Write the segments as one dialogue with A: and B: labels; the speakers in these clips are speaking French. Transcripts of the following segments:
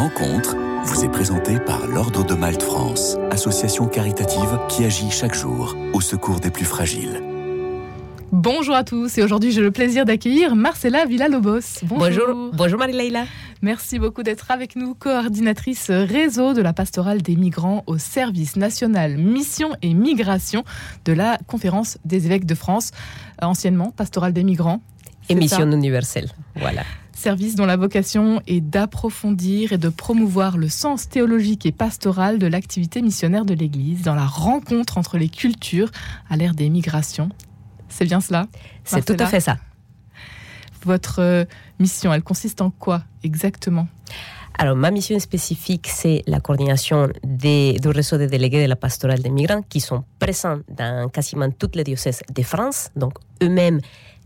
A: rencontre vous est présentée par l'Ordre de Malte France, association caritative qui agit chaque jour au secours des plus fragiles.
B: Bonjour à tous et aujourd'hui j'ai le plaisir d'accueillir Marcella Villalobos.
C: Bonjour, bonjour Marie-Leila.
B: Merci beaucoup d'être avec nous, coordinatrice réseau de la pastorale des migrants au service national mission et migration de la conférence des évêques de France, anciennement pastorale des migrants.
C: Et mission universelle, voilà
B: service dont la vocation est d'approfondir et de promouvoir le sens théologique et pastoral de l'activité missionnaire de l'Église dans la rencontre entre les cultures à l'ère des migrations. C'est bien cela
C: C'est tout à fait ça.
B: Votre euh, mission, elle consiste en quoi exactement?
C: Alors, ma mission spécifique, c'est la coordination des, du réseau des délégués de la pastorale des migrants qui sont présents dans quasiment toutes les diocèses de France. Donc, eux-mêmes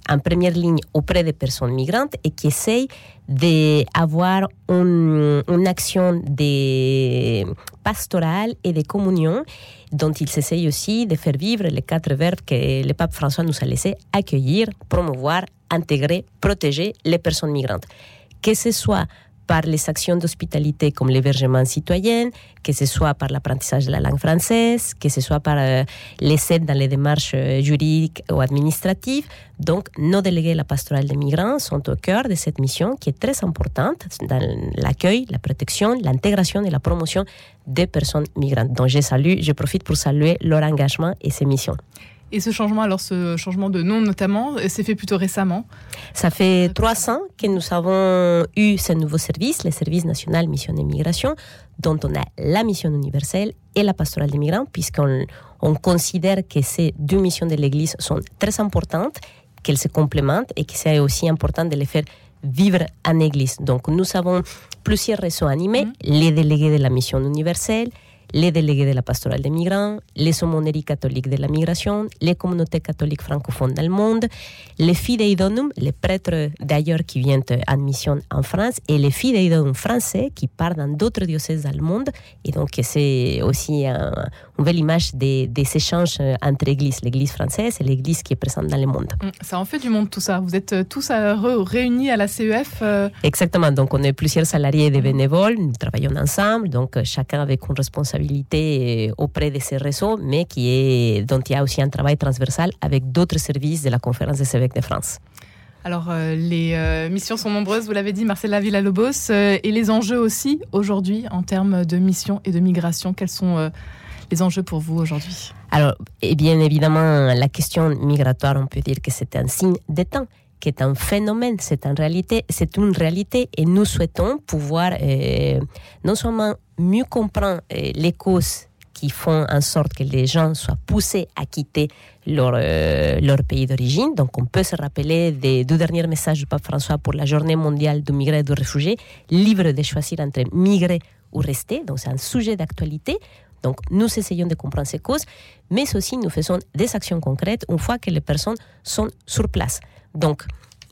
C: en première ligne auprès des personnes migrantes et qui essayent d'avoir une, une, action de pastorale et de communion dont ils essayent aussi de faire vivre les quatre verbes que le pape François nous a laissé accueillir, promouvoir, intégrer, protéger les personnes migrantes. Que ce soit par les actions d'hospitalité comme l'hébergement citoyen, que ce soit par l'apprentissage de la langue française, que ce soit par euh, les aides dans les démarches euh, juridiques ou administratives. Donc, nos délégués de la pastorale des migrants sont au cœur de cette mission qui est très importante dans l'accueil, la protection, l'intégration et la promotion des personnes migrantes. Donc, je salue, je profite pour saluer leur engagement et ces missions.
B: Et ce changement, alors ce changement de nom notamment, s'est fait plutôt récemment
C: Ça fait trois ans que nous avons eu ce nouveau service, le service national mission et migration, dont on a la mission universelle et la pastorale des migrants, puisqu'on on considère que ces deux missions de l'Église sont très importantes, qu'elles se complémentent et que c'est aussi important de les faire vivre en Église. Donc nous avons plusieurs réseaux animés, mmh. les délégués de la mission universelle, les délégués de la pastorale des migrants, les aumôneries catholiques de la migration, les communautés catholiques francophones dans le monde, les fidei-donum, les prêtres d'ailleurs qui viennent en mission en France, et les fidei-donum français qui partent dans d'autres diocèses dans le monde. Et donc, c'est aussi une belle image des, échanges entre églises, l'église française et l'église qui est présente dans le monde.
B: Mm, ça en fait du monde tout ça. Vous êtes euh, tous euh, réunis à la CEF euh
C: Exactement. Donc, on est plusieurs salariés et des bénévoles. Nous travaillons ensemble. Donc, chacun avec une responsabilité euh, auprès de ces réseaux, mais qui est, dont il y a aussi un travail transversal avec d'autres services de la Conférence des évêques de France.
B: Alors, euh, les euh, missions sont nombreuses, vous l'avez dit, Marcella Villalobos, et les enjeux aussi aujourd'hui en termes de missions et de migration. Quels sont les enjeux pour vous aujourd'hui
C: Alors, et bien évidemment, la question migratoire, on peut dire que c'est un signe des temps qui est un phénomène, c'est en réalité, c'est une réalité et nous souhaitons pouvoir euh, non seulement mieux comprendre euh, les causes qui font en sorte que les gens soient poussés à quitter leur, euh, leur pays d'origine. Donc on peut se rappeler des deux derniers messages du pape François pour la journée mondiale du migré et du réfugié, libre de choisir entre migrer ou rester. Donc c'est un sujet d'actualité. Donc nous essayons de comprendre ces causes, mais aussi nous faisons des actions concrètes une fois que les personnes sont sur place. Donc,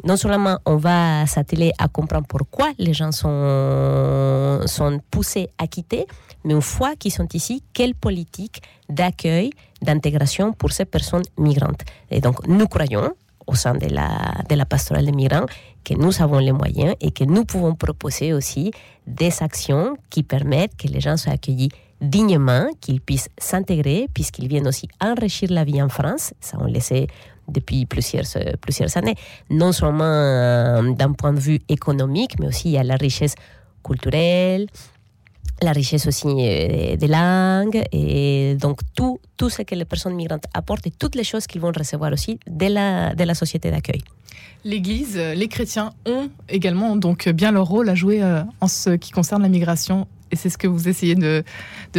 C: non seulement on va s'atteler à comprendre pourquoi les gens sont, sont poussés à quitter, mais une fois qu'ils sont ici, quelle politique d'accueil, d'intégration pour ces personnes migrantes. Et donc, nous croyons, au sein de la, de la pastorale des migrants, que nous avons les moyens et que nous pouvons proposer aussi des actions qui permettent que les gens soient accueillis dignement, qu'ils puissent s'intégrer, puisqu'ils viennent aussi enrichir la vie en France. Ça, on le sait depuis plusieurs, plusieurs années. Non seulement euh, d'un point de vue économique, mais aussi a la richesse culturelle, la richesse aussi euh, des langues, et donc tout, tout ce que les personnes migrantes apportent et toutes les choses qu'ils vont recevoir aussi de la, de la société d'accueil.
B: L'Église, les chrétiens ont également donc bien leur rôle à jouer euh, en ce qui concerne la migration et c'est ce que vous essayez de,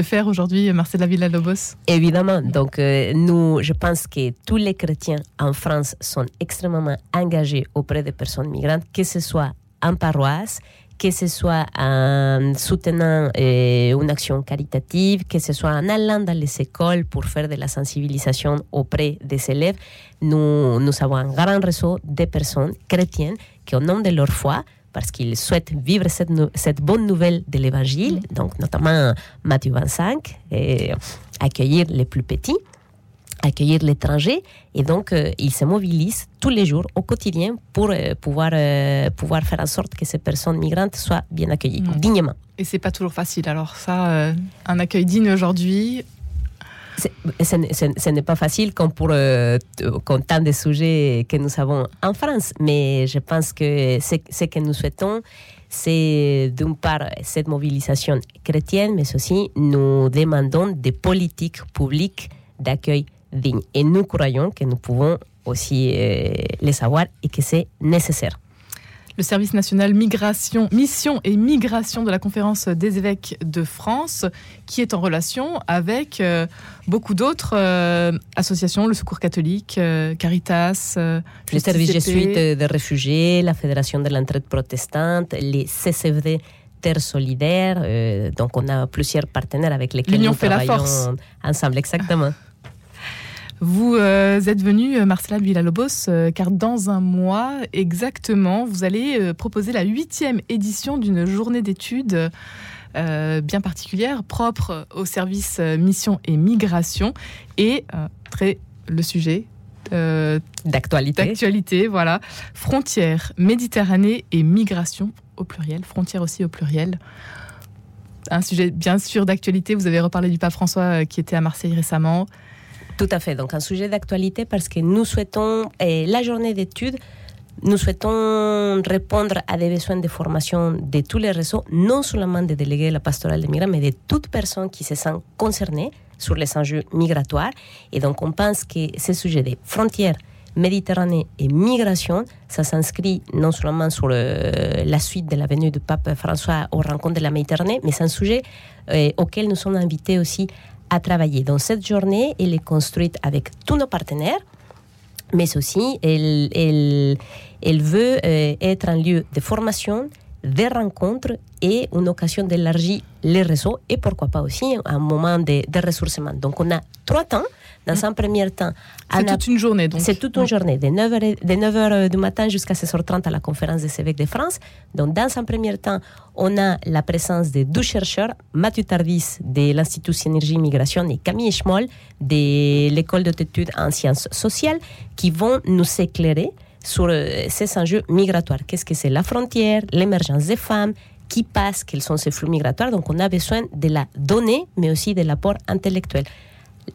B: faire aujourd'hui, Marcela Villalobos
C: Évidemment. Donc, euh, nous, je pense que tous les chrétiens en France sont extrêmement engagés auprès des personnes migrantes, que ce soit en paroisse, que ce soit en soutenant euh, une action caritative, que ce soit en allant dans les écoles pour faire de la sensibilisation auprès des élèves. Nous avons un grand réseau de personnes chrétiennes qui, au nom de leur foi, parce qu'ils souhaitent vivre cette, cette bonne nouvelle de l'Évangile, donc notamment Matthieu 25, et accueillir les plus petits, accueillir l'étranger et donc euh, ils se mobilisent tous les jours au quotidien pour euh, pouvoir euh, pouvoir faire en sorte que ces personnes migrantes soient bien accueillies
B: Mm.
C: dignement.
B: Et c'est pas toujours facile. Alors ça, euh, un accueil digne aujourd'hui,
C: Ce n'est- pas facile comme pour euh, tant de sujets que nous avons en France, mais je pense que ce, que nous souhaitons, c'est d'une part cette mobilisation chrétienne, mais aussi nous demandons des politiques publiques d'accueil digne. Et nous croyons que nous pouvons aussi euh, les savoir et que c'est nécessaire.
B: Le service national migration, mission et migration de la conférence des évêques de France, qui est en relation avec euh, beaucoup d'autres euh, associations, le Secours catholique, euh, Caritas,
C: Le service jésuite des réfugiés, la Fédération de l'entraide protestante, les CCFD Terre Solidaire. euh, donc, on a plusieurs partenaires avec lesquels nous
B: fait la
C: travaillons
B: force.
C: ensemble. Exactement.
B: Vous euh, êtes venu, euh, Marcela Villalobos, euh, car dans un mois exactement, vous allez euh, proposer la huitième édition d'une journée d'études bien particulière, propre au service mission et migration, et très le sujet.
C: D'actualité.
B: d'actualité, voilà. Frontières, Méditerranée et migration au pluriel, frontières aussi au pluriel. Un sujet bien sûr d'actualité, vous avez reparlé du pape François qui était à Marseille récemment.
C: Tout à fait. Donc, un sujet d'actualité parce que nous souhaitons, et la journée d'études, nous souhaitons répondre à des besoins de formation de tous les réseaux, non seulement des délégués de la pastorale des migrants, mais de toute personne qui se sent concernée sur les enjeux migratoires. Et donc, on pense que ce sujet des frontières, Méditerranée et migration, ça s'inscrit non seulement sur la suite de la venue du pape François aux rencontres de la Méditerranée, mais c'est un sujet euh, auquel nous sommes invités aussi à travailler. Donc cette journée, elle est construite avec tous nos partenaires, mais aussi elle, elle, elle veut euh, être un lieu de formation, de rencontres et une occasion d'élargir les réseaux et pourquoi pas aussi un moment de ressourcement. Donc on a trois temps. Dans un premier temps,
B: C'est toute une journée donc.
C: c'est toute une journée, de 9h, de 9h du matin jusqu'à 16h30 à la conférence des évêques de France. Donc, dans un premier temps, on a la présence de deux chercheurs, Mathieu Tardis de l'Institut Synergie Migration et Camille Schmoll de l'École d'études en sciences sociales, qui vont nous éclairer sur euh, ces enjeux migratoires. Qu'est-ce que c'est la frontière, l'émergence des femmes, qui passent, quels sont ces flux migratoires. Donc, on a besoin de la donnée, mais aussi de l'apport intellectuel.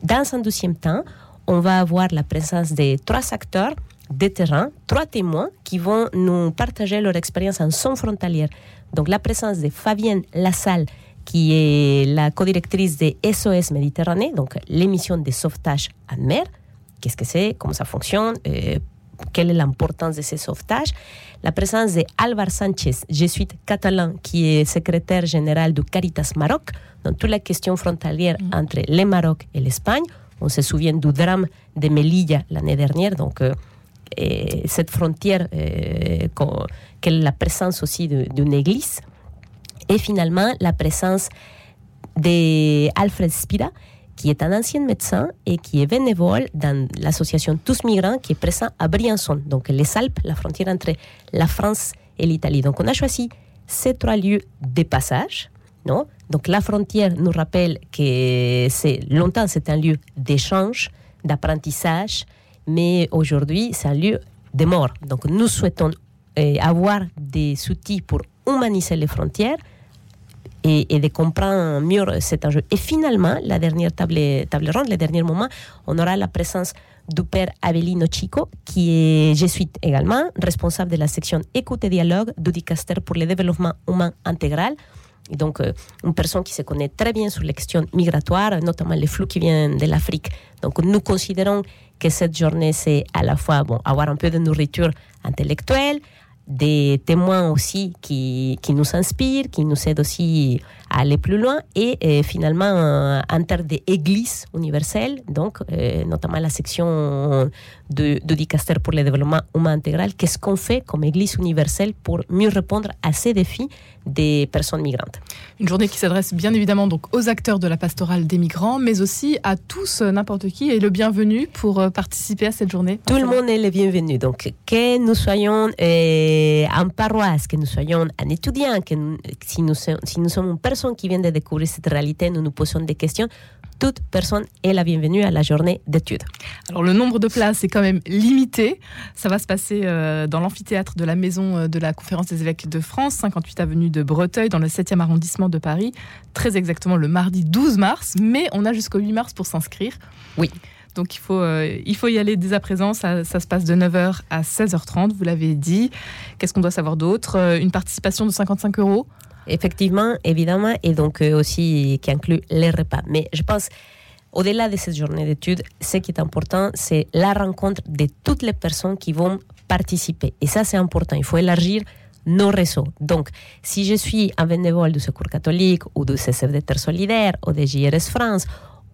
C: Dans un deuxième temps, on va avoir la présence de trois acteurs de terrain, trois témoins qui vont nous partager leur expérience en son frontalière. Donc la présence de Fabienne Lassalle, qui est la codirectrice de SOS Méditerranée, donc l'émission de sauvetage en mer. Qu'est-ce que c'est? Comment ça fonctionne? Euh, quelle est l'importance de ces sauvetages. La présence de Álvaro Sánchez, jésuite catalan, qui est secrétaire général du Caritas Maroc, dans toute la question frontalière entre le Maroc et l'Espagne. On se souvient du drame de Melilla l'année dernière, donc euh, et cette frontière, euh, est la présence aussi de- d'une église. Et finalement, la présence d'Alfred Spira, qui est un ancien médecin et qui est bénévole dans l'association Tous Migrants, qui est présent à Briançon, donc les Alpes, la frontière entre la France et l'Italie. Donc on a choisi ces trois lieux de passage. Non? Donc la frontière nous rappelle que c'est longtemps c'est un lieu d'échange, d'apprentissage, mais aujourd'hui c'est un lieu de mort. Donc nous souhaitons euh, avoir des outils pour humaniser les frontières, et, de comprendre mieux cet enjeu. Et finalement, la dernière table, table ronde, le dernier moment, on aura la présence du père Avelino Chico, qui est jésuite également, responsable de la section écoute et dialogue du Dicaster pour le développement humain intégral. Et donc, euh, une personne qui se connaît très bien sur les questions migratoires, notamment les flux qui viennent de l'Afrique. Donc, nous considérons que cette journée, c'est à la fois bon, avoir un peu de nourriture intellectuelle, des témoins aussi qui, qui nous inspirent, qui nous aident aussi à aller plus loin, et euh, finalement, euh, en termes d'église universelle, donc euh, notamment la section de, de Dicaster pour le développement humain intégral, qu'est-ce qu'on fait comme église universelle pour mieux répondre à ces défis des personnes migrantes?
B: Une journée qui s'adresse bien évidemment donc aux acteurs de la pastorale des migrants, mais aussi à tous, euh, n'importe qui, et le bienvenu pour participer à cette journée.
C: Tout le monde est le bienvenu. Donc, que nous soyons euh, en paroisse, que nous soyons un étudiant, que nous- si, nous, si nous sommes une personne qui vient de découvrir cette réalité, nous nous posons des questions. toute personne est la bienvenue à la journée d'études.
B: Alors le nombre de places est quand même limité. Ça va se passer euh, dans l'amphithéâtre de la Maison euh, de la Conférence des évêques de France, 58 avenue de Breteuil, dans le 7e arrondissement de Paris, très exactement le mardi 12 mars, mais on a jusqu'au 8 mars pour s'inscrire.
C: Oui.
B: Donc il faut, euh, il faut y aller dès à présent. Ça, ça se passe de 9h à 16h30, vous l'avez dit. Qu'est-ce qu'on doit savoir d'autre? Une participation de 55 euros?
C: Effectivement, évidemment, et donc euh, aussi qui inclut les repas. Mais je pense, au-delà de cette journée d'études, ce qui est important, c'est la rencontre de toutes les personnes qui vont participer. Et ça, c'est important. Il faut élargir nos réseaux. Donc, si je suis un bénévole du Secours catholique ou du CCF Terre solidaire ou de JRS France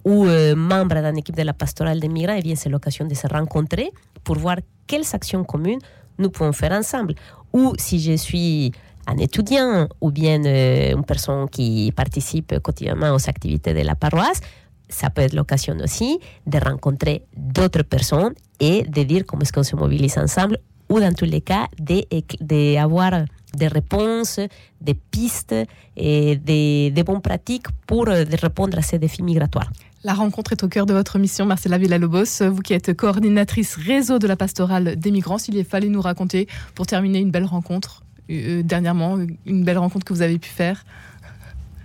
C: ou euh, membre d'une équipe de la pastorale des migrants, eh bien, c'est l'occasion de se rencontrer pour voir quelles actions communes nous pouvons faire ensemble. Ou si je suis un étudiant ou bien euh, une personne qui participe quotidiennement aux activités de la paroisse, ça peut être l'occasion aussi de rencontrer d'autres personnes et de dire comment est-ce qu'on se mobilise ensemble ou dans tous les cas d'avoir de, des réponses, des pistes et des, bonnes pratiques pour euh, répondre à ces défis migratoires.
B: La rencontre est au cœur de votre mission, Marcela Villalobos. Vous qui êtes coordinatrice réseau de la pastorale des migrants, s'il fallait nous raconter, pour terminer, une belle rencontre, euh, dernièrement, une belle rencontre que vous avez pu faire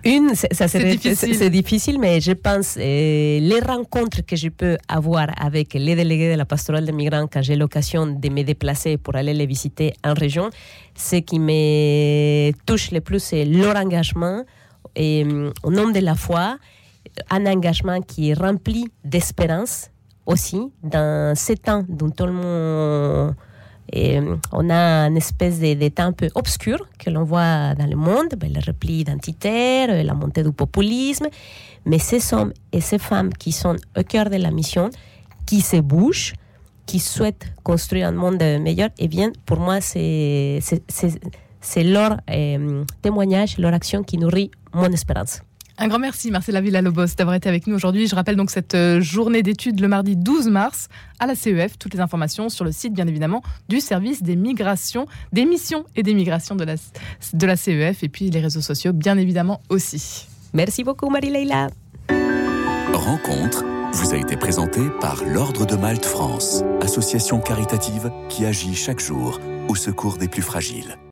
C: une, ça c'est difficile. difficile. mais je pense euh, les rencontres que je peux avoir avec les délégués de la pastorale des migrants quand j'ai l'occasion de me déplacer pour aller les visiter en région, ce qui me touche le plus, c'est leur engagement et, au nom de la foi, un engagement qui est rempli d'espérance aussi dans ces temps dont tout le monde et on a une espèce temps un peu obscur que l'on voit dans le monde, ben, le repli identitaire, la montée du populisme. Mais ces hommes et ces femmes qui sont au cœur de la mission, qui se bougent, qui souhaitent construire un monde meilleur, et bien, pour moi, c'est leur euh, témoignage, leur action qui nourrit mon espérance.
B: Un grand merci, Marcela Villalobos, d'avoir été avec nous aujourd'hui. Je rappelle donc cette journée d'études le mardi 12 mars à la CEF. Toutes les informations sur le site, bien évidemment, du service des migrations, des missions et des migrations de la, de la CEF et puis les réseaux sociaux, bien évidemment aussi.
C: Merci beaucoup, Marie-Leila.
A: Rencontre vous a été présentée par l'Ordre de Malte France, association caritative qui agit chaque jour au secours des plus fragiles.